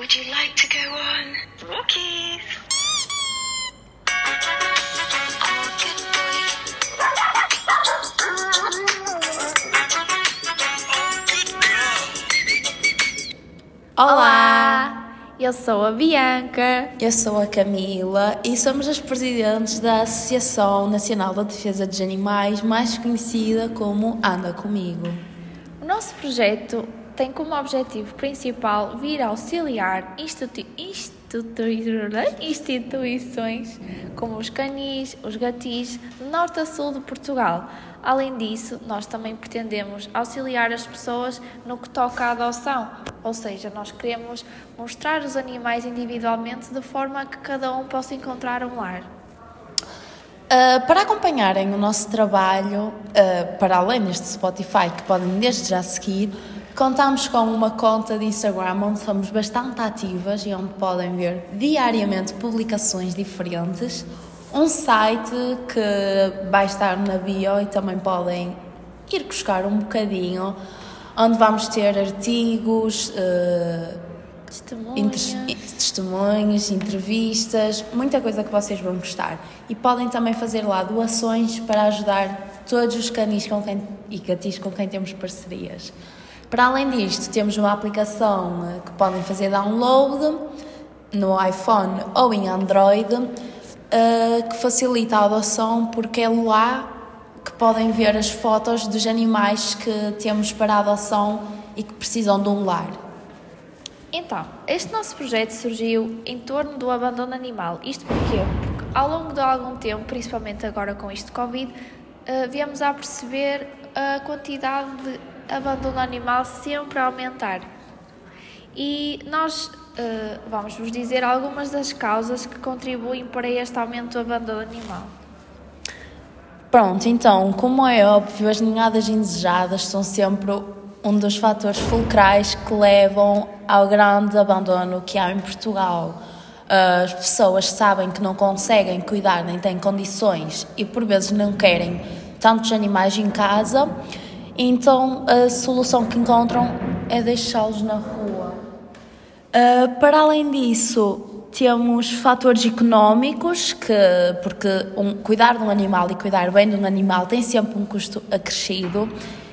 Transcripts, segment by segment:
Would you like to go on walkies? Olá! Eu sou a Bianca. Eu sou a Camila e somos as presidentes da Associação Nacional da Defesa dos Animais, mais conhecida como Anda Comigo. O nosso projeto tem como objetivo principal vir auxiliar institui institui instituições como os canis, os gatis, norte a sul de Portugal. Além disso, nós também pretendemos auxiliar as pessoas no que toca à adoção, ou seja, nós queremos mostrar os animais individualmente de forma que cada um possa encontrar um lar. Uh, para acompanharem o nosso trabalho, uh, para além deste Spotify, que podem desde já seguir, contamos com uma conta de Instagram onde somos bastante ativas e onde podem ver diariamente publicações diferentes. Um site que vai estar na bio e também podem ir buscar um bocadinho, onde vamos ter artigos. Inter- testemunhos, entrevistas, muita coisa que vocês vão gostar. E podem também fazer lá doações para ajudar todos os canis com quem, e gatis com quem temos parcerias. Para além disto, temos uma aplicação eh, que podem fazer download no iPhone ou em Android, eh, que facilita a adoção porque é lá que podem ver as fotos dos animais que temos para adoção e que precisam de um lar. Então, este nosso projeto surgiu em torno do abandono animal. Isto porquê? Porque ao longo de algum tempo, principalmente agora com isto de Covid, eh, viemos a perceber a quantidade de abandono animal sempre a aumentar. E nós eh, vamos vos dizer algumas das causas que contribuem para este aumento do abandono animal. Pronto, então, como é óbvio, as ninhadas indesejadas são sempre um dos fatores fulcrais que levam ao grande abandono que há em Portugal. As pessoas sabem que não conseguem cuidar nem têm condições e por vezes não querem tantos animais em casa, então a solução que encontram é deixá-los na rua. Uh, para além disso, temos fatores económicos, que, porque um, cuidar de um animal e cuidar bem de um animal tem sempre um custo acrescido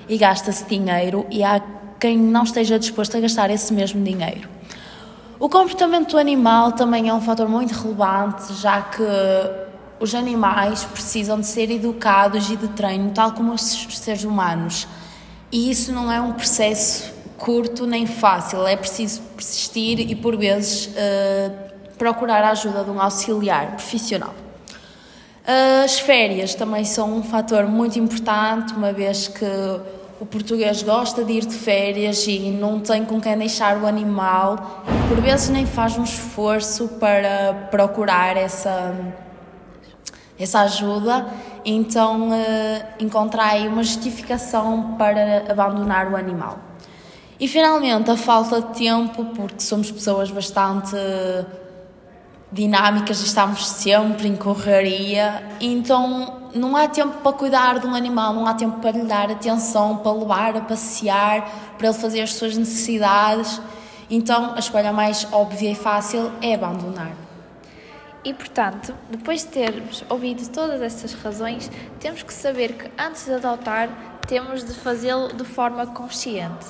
e gasta-se dinheiro, e há quem não esteja disposto a gastar esse mesmo dinheiro. O comportamento do animal também é um fator muito relevante, já que os animais precisam de ser educados e de treino, tal como os seres humanos. E isso não é um processo curto nem fácil, é preciso persistir e, por vezes, uh, procurar a ajuda de um auxiliar profissional. As férias também são um fator muito importante, uma vez que o português gosta de ir de férias e não tem com quem deixar o animal, por vezes nem faz um esforço para procurar essa, essa ajuda, então encontrar aí uma justificação para abandonar o animal. E finalmente a falta de tempo, porque somos pessoas bastante dinâmicas estamos sempre em correria, então não há tempo para cuidar de um animal, não há tempo para lhe dar atenção, para levar a passear, para ele fazer as suas necessidades. Então a escolha mais óbvia e fácil é abandonar. E portanto, depois de termos ouvido todas estas razões, temos que saber que antes de adotar, temos de fazê-lo de forma consciente.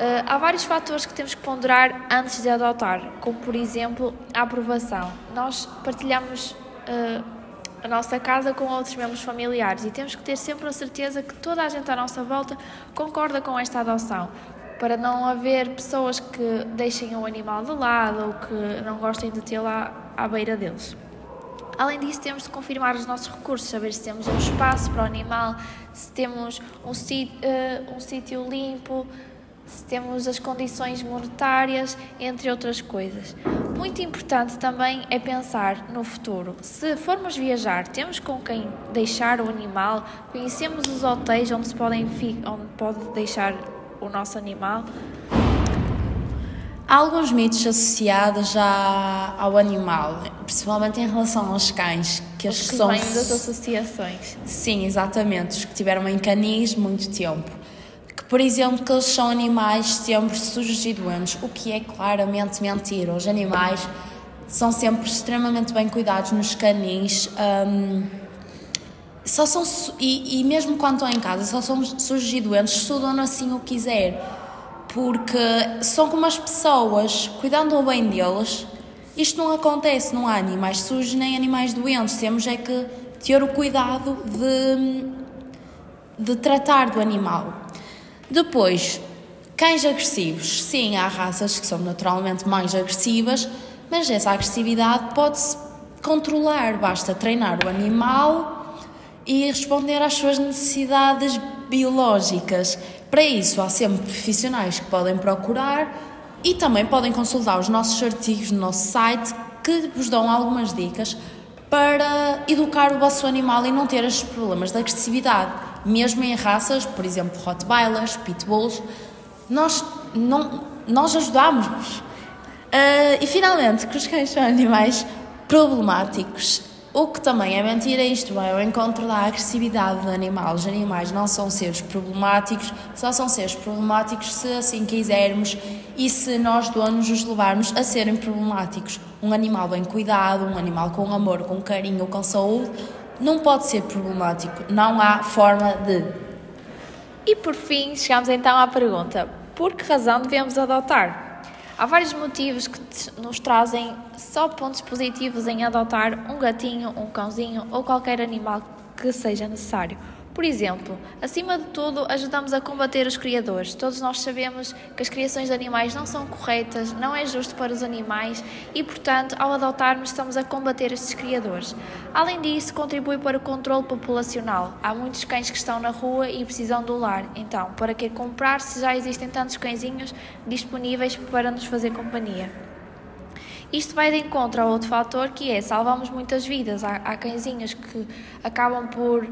Uh, há vários fatores que temos que ponderar antes de adotar, como por exemplo a aprovação. Nós partilhamos uh, a nossa casa com outros membros familiares e temos que ter sempre a certeza que toda a gente à nossa volta concorda com esta adoção, para não haver pessoas que deixem o animal de lado ou que não gostem de tê-lo à, beira deles. Além disso, temos de confirmar os nossos recursos, saber se temos um espaço para o animal, se temos um uh, um sítio limpo, se temos as condições monetárias, entre outras coisas. Muito importante também é pensar no futuro. Se formos viajar, temos com quem deixar o animal, conhecemos os hotéis onde se podem onde pode deixar o nosso animal. Há alguns mitos associados já ao animal, principalmente em relação aos cães, que Os as que são vêm das associações. Sim, exatamente, os que tiveram em canis muito tempo, que por exemplo, que eles são animais sempre sujos e doentes, o que é claramente mentira. Os animais são sempre extremamente bem cuidados nos canins. hum, só são e, e mesmo quando estão em casa só são sujos e doentes se o dono assim o quiser porque são como as pessoas cuidando bem deles isto não acontece não há animais sujos nem animais doentes. Temos é que ter o cuidado de de tratar do animal. Depois cães agressivos. Sim há raças que são naturalmente mais agressivas mas essa agressividade pode-se controlar. Basta treinar o animal e responder às suas necessidades biológicas. Para isso, há sempre profissionais que podem procurar e também podem consultar os nossos artigos no nosso site que vos dão algumas dicas para educar o vosso animal e não ter estes problemas de agressividade. Mesmo em raças, por exemplo, Rottweilers, Pitbulls, nós, não, nós ajudamos-vos. Ah, e finalmente, que os cães são animais problemáticos. O que também é mentira, isto vai ao encontro da agressividade do animal. Os animais não são seres problemáticos, só são seres problemáticos se assim quisermos e se nós donos os levarmos a serem problemáticos. Um animal bem cuidado, um animal com amor, com carinho, com saúde, não pode ser problemático. Não há forma de. E por fim, chegamos então à pergunta: por que razão devemos adotar? Há vários motivos que nos trazem só pontos positivos em adotar um gatinho, um cãozinho ou qualquer animal que seja necessário. Por exemplo, acima de tudo, ajudamos a combater os criadores. Todos nós sabemos que as criações de animais não são corretas, não é justo para os animais e, portanto, ao adotarmos, estamos a combater estes criadores. Além disso, contribui para o controle populacional. Há muitos cães que estão na rua e precisam do lar. Então, para que comprar se já existem tantos cãezinhos disponíveis para nos fazer companhia? Isto vai de encontro a outro fator que é salvamos muitas vidas. Há, há cãezinhos que acabam por,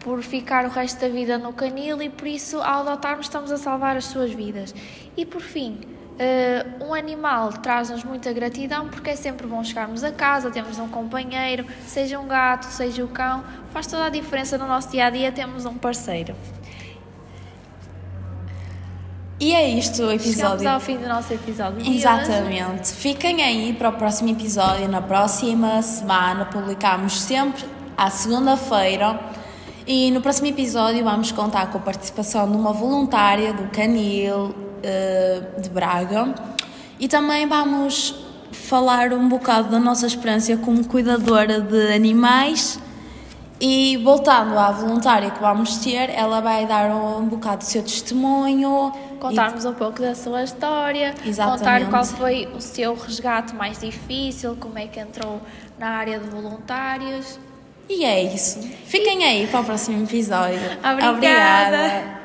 por ficar o resto da vida no canil e por isso, ao adotarmos, estamos a salvar as suas vidas. E por fim, eh, um animal traz-nos muita gratidão porque é sempre bom chegarmos a casa, temos um companheiro, seja um gato, seja o cão, faz toda a diferença no nosso dia a dia, temos um parceiro. E é isto o Chegamos episódio. ao fim do nosso episódio. hoje. Exatamente. Fiquem aí para o próximo episódio. Na próxima semana publicamos sempre à segunda-feira. E no próximo episódio vamos contar com a participação de uma voluntária do Canil eh, de Braga. E também vamos falar um bocado da nossa experiência como cuidadora de animais. E voltando à voluntária que vamos ter, ela vai dar um bocado do seu testemunho. Contarmos um pouco da sua história, Exatamente. contar qual foi o seu resgate mais difícil, como é que entrou na área de voluntários. E é isso. Fiquem aí para o próximo episódio. Obrigada. Obrigada.